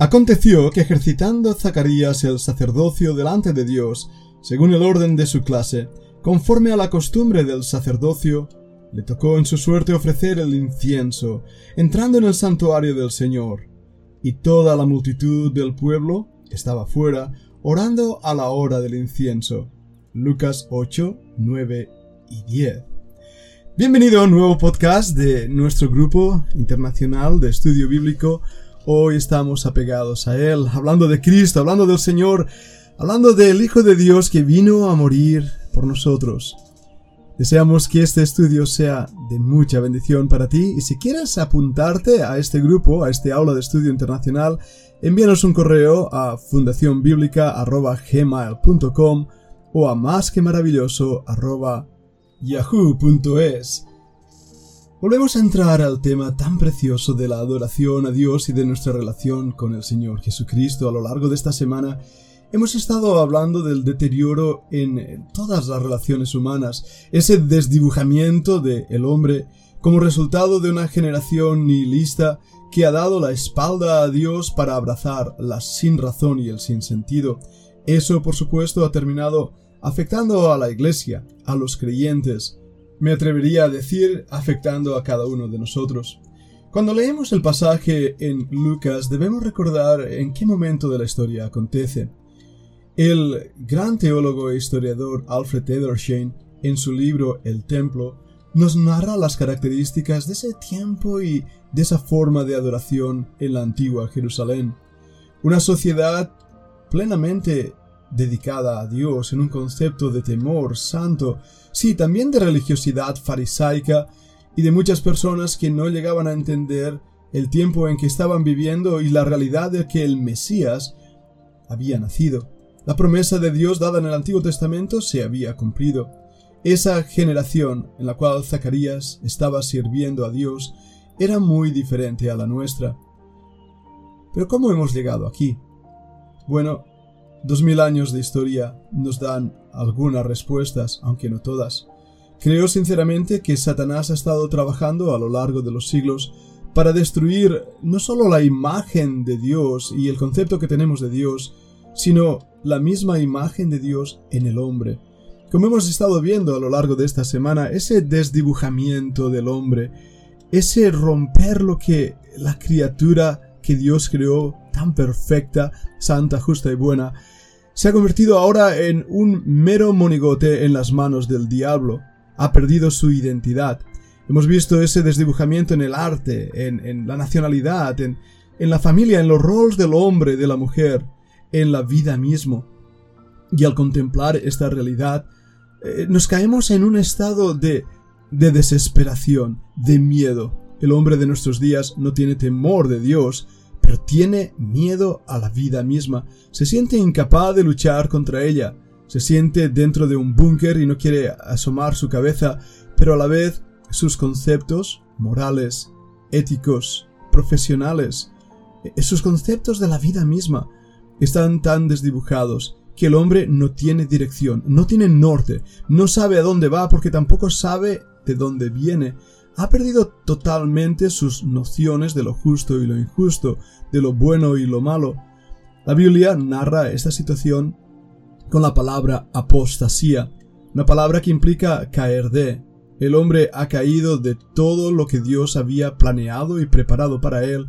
Aconteció que ejercitando Zacarías el sacerdocio delante de Dios, según el orden de su clase, conforme a la costumbre del sacerdocio, le tocó en su suerte ofrecer el incienso, entrando en el santuario del Señor. Y toda la multitud del pueblo estaba fuera, orando a la hora del incienso. Lucas 8, 9 y 10. Bienvenido a un nuevo podcast de nuestro grupo internacional de estudio bíblico Hoy estamos apegados a Él, hablando de Cristo, hablando del Señor, hablando del Hijo de Dios que vino a morir por nosotros. Deseamos que este estudio sea de mucha bendición para ti y si quieres apuntarte a este grupo, a este aula de estudio internacional, envíanos un correo a fundacionbiblica.gmail.com o a más que maravilloso yahoo.es. Volvemos a entrar al tema tan precioso de la adoración a Dios y de nuestra relación con el Señor Jesucristo. A lo largo de esta semana hemos estado hablando del deterioro en todas las relaciones humanas, ese desdibujamiento del el hombre como resultado de una generación nihilista que ha dado la espalda a Dios para abrazar la sin razón y el sin sentido. Eso, por supuesto, ha terminado afectando a la Iglesia, a los creyentes, me atrevería a decir afectando a cada uno de nosotros. Cuando leemos el pasaje en Lucas debemos recordar en qué momento de la historia acontece. El gran teólogo e historiador Alfred Edersheim, en su libro El Templo, nos narra las características de ese tiempo y de esa forma de adoración en la antigua Jerusalén. Una sociedad plenamente dedicada a Dios en un concepto de temor santo, sí, también de religiosidad farisaica y de muchas personas que no llegaban a entender el tiempo en que estaban viviendo y la realidad de que el Mesías había nacido. La promesa de Dios dada en el Antiguo Testamento se había cumplido. Esa generación en la cual Zacarías estaba sirviendo a Dios era muy diferente a la nuestra. Pero ¿cómo hemos llegado aquí? Bueno, Dos mil años de historia nos dan algunas respuestas, aunque no todas. Creo sinceramente que Satanás ha estado trabajando a lo largo de los siglos para destruir no solo la imagen de Dios y el concepto que tenemos de Dios, sino la misma imagen de Dios en el hombre. Como hemos estado viendo a lo largo de esta semana, ese desdibujamiento del hombre, ese romper lo que la criatura que Dios creó tan perfecta, santa, justa y buena, se ha convertido ahora en un mero monigote en las manos del diablo. Ha perdido su identidad. Hemos visto ese desdibujamiento en el arte, en, la nacionalidad, en, la familia, en los roles del hombre, de la mujer, en la vida mismo. Y al contemplar esta realidad, eh, nos caemos en un estado de desesperación, de miedo. El hombre de nuestros días no tiene temor de Dios, pero tiene miedo a la vida misma, se siente incapaz de luchar contra ella, se siente dentro de un búnker y no quiere asomar su cabeza, pero a la vez sus conceptos morales, éticos, profesionales, eh, sus conceptos de la vida misma están tan desdibujados que el hombre no tiene dirección, no tiene norte, no sabe a dónde va porque tampoco sabe de dónde viene, ha perdido totalmente sus nociones de lo justo y lo injusto, de lo bueno y lo malo. La Biblia narra esta situación con la palabra apostasía, una palabra que implica caer de. El hombre ha caído de todo lo que Dios había planeado y preparado para él,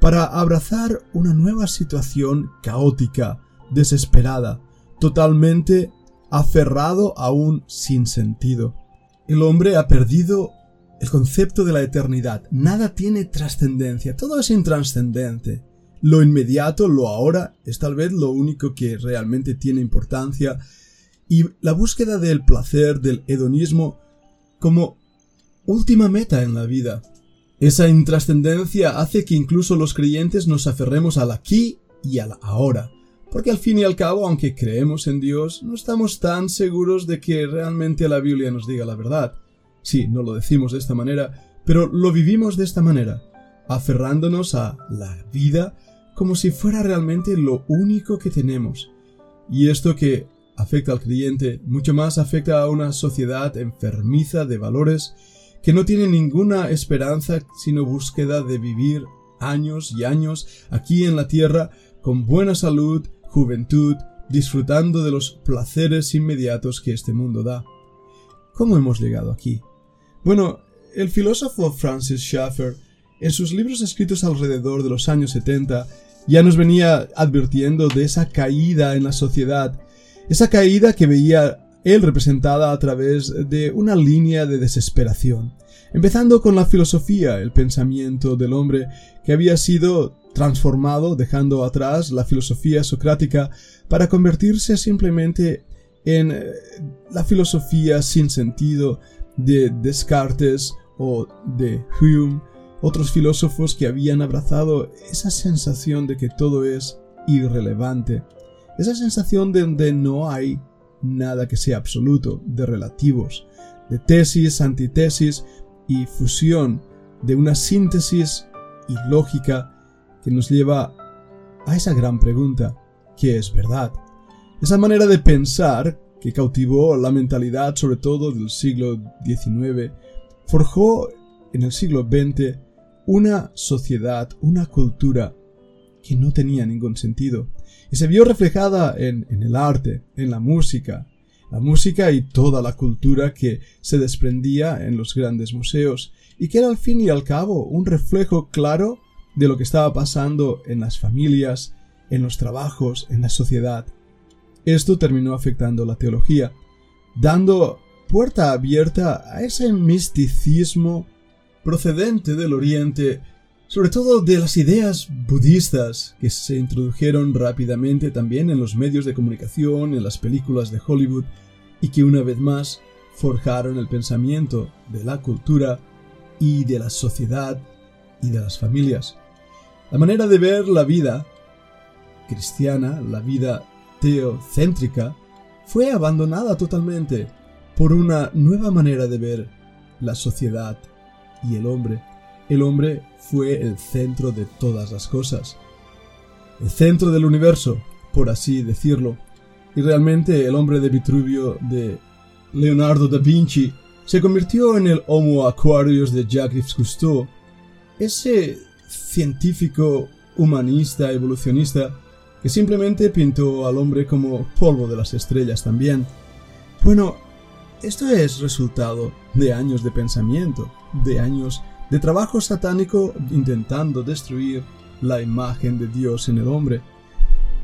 para abrazar una nueva situación caótica, desesperada, totalmente aferrado a un sinsentido. El hombre ha perdido el concepto de la eternidad. Nada tiene trascendencia, todo es intranscendente. Lo inmediato, lo ahora, es tal vez lo único que realmente tiene importancia y la búsqueda del placer, del hedonismo, como última meta en la vida. Esa intrascendencia hace que incluso los creyentes nos aferremos al aquí y al ahora, porque al fin y al cabo, aunque creemos en Dios, no estamos tan seguros de que realmente la Biblia nos diga la verdad. Sí, no lo decimos de esta manera, pero lo vivimos de esta manera, aferrándonos a la vida como si fuera realmente lo único que tenemos. Y esto que afecta al creyente mucho más afecta a una sociedad enfermiza de valores que no tiene ninguna esperanza sino búsqueda de vivir años y años aquí en la tierra con buena salud, juventud, disfrutando de los placeres inmediatos que este mundo da. ¿Cómo hemos llegado aquí? Bueno, el filósofo Francis Schaeffer, en sus libros escritos alrededor de los años 70, ya nos venía advirtiendo de esa caída en la sociedad, esa caída que veía él representada a través de una línea de desesperación, empezando con la filosofía, el pensamiento del hombre que había sido transformado dejando atrás la filosofía socrática para convertirse simplemente en eh, la filosofía sin sentido de Descartes o de Hume, otros filósofos que habían abrazado esa sensación de que todo es irrelevante, esa sensación de donde no hay nada que sea absoluto, de relativos, de tesis, antitesis y fusión, de una síntesis ilógica que nos lleva a esa gran pregunta, ¿qué es verdad? Esa manera de pensar que cautivó la mentalidad sobre todo del siglo XIX, forjó en el siglo XX una sociedad, una cultura que no tenía ningún sentido y se vio reflejada en, en el arte, en la música, la música y toda la cultura que se desprendía en los grandes museos y que era al fin y al cabo un reflejo claro de lo que estaba pasando en las familias, en los trabajos, en la sociedad. Esto terminó afectando la teología, dando puerta abierta a ese misticismo procedente del Oriente, sobre todo de las ideas budistas que se introdujeron rápidamente también en los medios de comunicación, en las películas de Hollywood, y que una vez más forjaron el pensamiento de la cultura y de la sociedad y de las familias. La manera de ver la vida cristiana, la vida teocéntrica, fue abandonada totalmente por una nueva manera de ver la sociedad y el hombre. El hombre fue el centro de todas las cosas, el centro del universo, por así decirlo. Y realmente el hombre de Vitruvio de Leonardo da Vinci se convirtió en el Homo Aquarius de Jacques Cousteau, ese científico, humanista, evolucionista, que simplemente pintó al hombre como polvo de las estrellas también. Bueno, esto es resultado de años de pensamiento, de años de trabajo satánico intentando destruir la imagen de Dios en el hombre.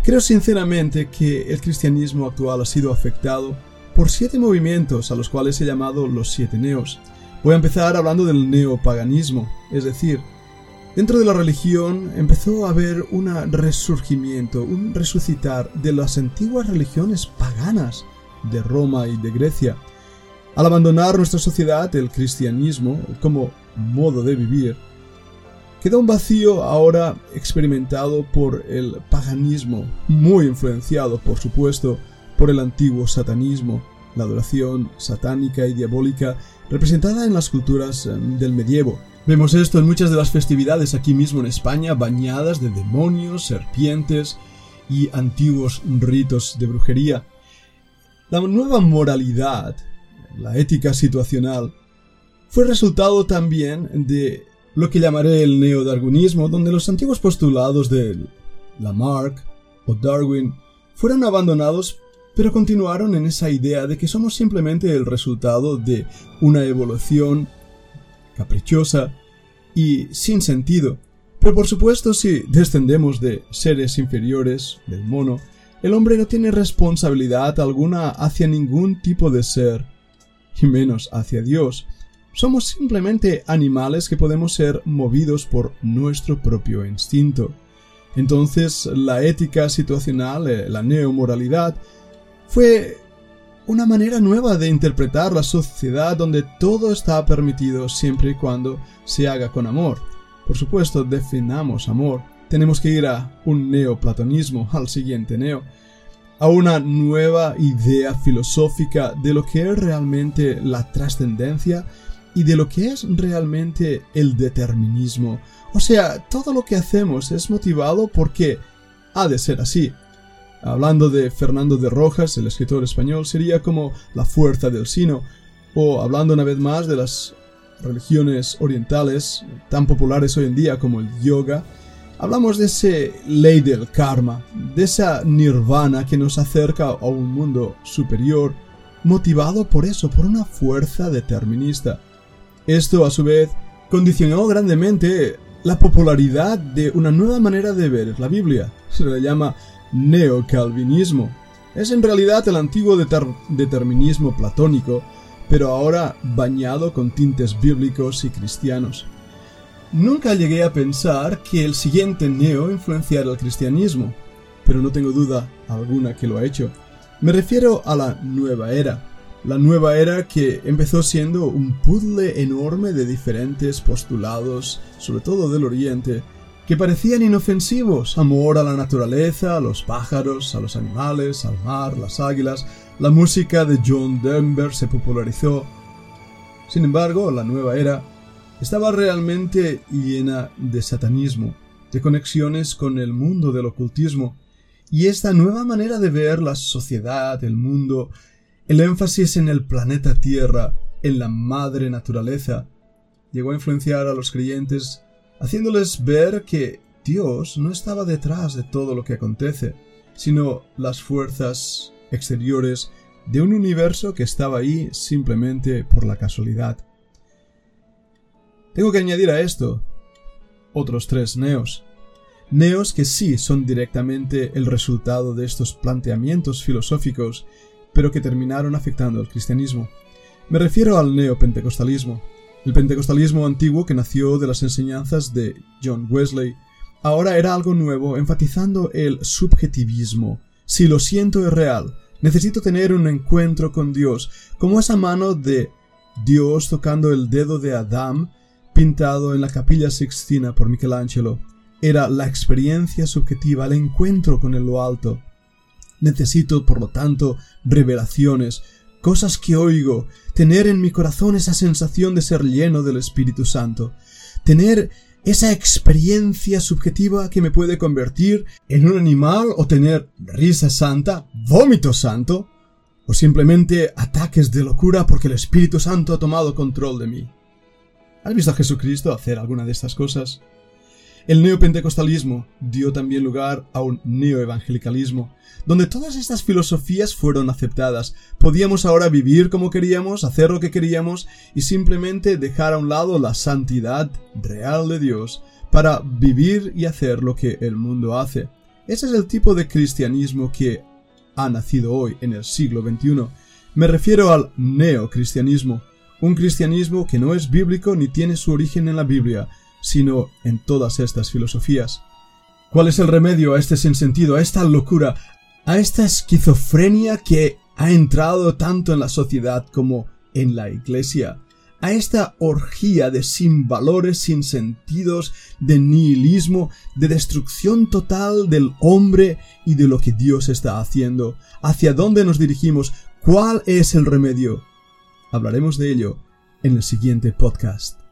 Creo sinceramente que el cristianismo actual ha sido afectado por siete movimientos a los cuales he llamado los siete neos. Voy a empezar hablando del neopaganismo, es decir, Dentro de la religión empezó a haber un resurgimiento, un resucitar de las antiguas religiones paganas de Roma y de Grecia. Al abandonar nuestra sociedad el cristianismo como modo de vivir, queda un vacío ahora experimentado por el paganismo, muy influenciado, por supuesto, por el antiguo satanismo, la adoración satánica y diabólica representada en las culturas eh, del medievo. Vemos esto en muchas de las festividades aquí mismo en España, bañadas de demonios, serpientes y antiguos ritos de brujería. La nueva moralidad, la ética situacional, fue resultado también de lo que llamaré el neodarwinismo, donde los antiguos postulados de Lamarck o Darwin fueron abandonados pero continuaron en esa idea de que somos simplemente el resultado de una evolución caprichosa y sin sentido. Pero por supuesto, si descendemos de seres inferiores, del mono, el hombre no tiene responsabilidad alguna hacia ningún tipo de ser, y menos hacia Dios. Somos simplemente animales que podemos ser movidos por nuestro propio instinto. Entonces, la ética situacional, eh, la neomoralidad, fue una manera nueva de interpretar la sociedad donde todo está permitido siempre y cuando se haga con amor. Por supuesto, definamos amor. Tenemos que ir a un neoplatonismo, al siguiente neo, a una nueva idea filosófica de lo que es realmente la trascendencia y de lo que es realmente el determinismo. O sea, todo lo que hacemos es motivado porque ha de ser así. Hablando de Fernando de Rojas, el escritor español, sería como la fuerza del sino, o hablando una vez más de las religiones orientales tan populares hoy en día como el yoga, Hablamos de ese ley del karma, de esa nirvana que nos acerca a un mundo superior, motivado por eso, por una fuerza determinista. Esto, a su vez, condicionó grandemente la popularidad de una nueva manera de ver la Biblia. Se le llama neocalvinismo. Es en realidad el antiguo determinismo platónico, pero ahora bañado con tintes bíblicos y cristianos. Nunca llegué a pensar que el siguiente neo influenciara el cristianismo, pero no tengo duda alguna que lo ha hecho. Me refiero a la nueva era, la nueva era que empezó siendo un puzzle enorme de diferentes postulados, sobre todo del Oriente, que parecían inofensivos. Amor a la naturaleza, a los pájaros, a los animales, al mar, las águilas. La música de John Denver se popularizó. Sin embargo, la nueva era estaba realmente llena de satanismo, de conexiones con el mundo del ocultismo, y esta nueva manera de ver la sociedad, el mundo, el énfasis en el planeta Tierra, en la madre naturaleza, llegó a influenciar a los creyentes, haciéndoles ver que Dios no estaba detrás de todo lo que acontece, sino las fuerzas exteriores de un universo que estaba ahí simplemente por la casualidad. Tengo que añadir a esto otros tres neos. Neos que sí son directamente el resultado de estos planteamientos filosóficos pero que terminaron afectando al cristianismo. Me refiero al neopentecostalismo, el pentecostalismo antiguo que nació de las enseñanzas de John Wesley. Ahora era algo nuevo, enfatizando el subjetivismo. Si lo siento es real, necesito tener un encuentro con Dios, como esa mano de Dios tocando el dedo de Adán pintado en la capilla sixtina por Michelangelo. Era la experiencia subjetiva, el encuentro con el lo alto. Necesito, por lo tanto, revelaciones, cosas que oigo, tener en mi corazón esa sensación de ser lleno del Espíritu Santo, tener esa experiencia subjetiva que me puede convertir en un animal o tener risa santa, vómito santo, o simplemente ataques de locura porque el Espíritu Santo ha tomado control de mí. ¿Has visto a Jesucristo hacer alguna de estas cosas? El neopentecostalismo dio también lugar a un neoevangelicalismo, donde todas estas filosofías fueron aceptadas. Podíamos ahora vivir como queríamos, hacer lo que queríamos y simplemente dejar a un lado la santidad real de Dios para vivir y hacer lo que el mundo hace. Ese es el tipo de cristianismo que ha nacido hoy en el siglo XXI. Me refiero al neocristianismo, un cristianismo que no es bíblico ni tiene su origen en la Biblia, sino en todas estas filosofías. ¿Cuál es el remedio a este sinsentido, a esta locura, a esta esquizofrenia que ha entrado tanto en la sociedad como en la iglesia? a esta orgía de sin valores, sin sentidos, de nihilismo, de destrucción total del hombre y de lo que Dios está haciendo. ¿Hacia dónde nos dirigimos? ¿Cuál es el remedio? Hablaremos de ello en el siguiente podcast.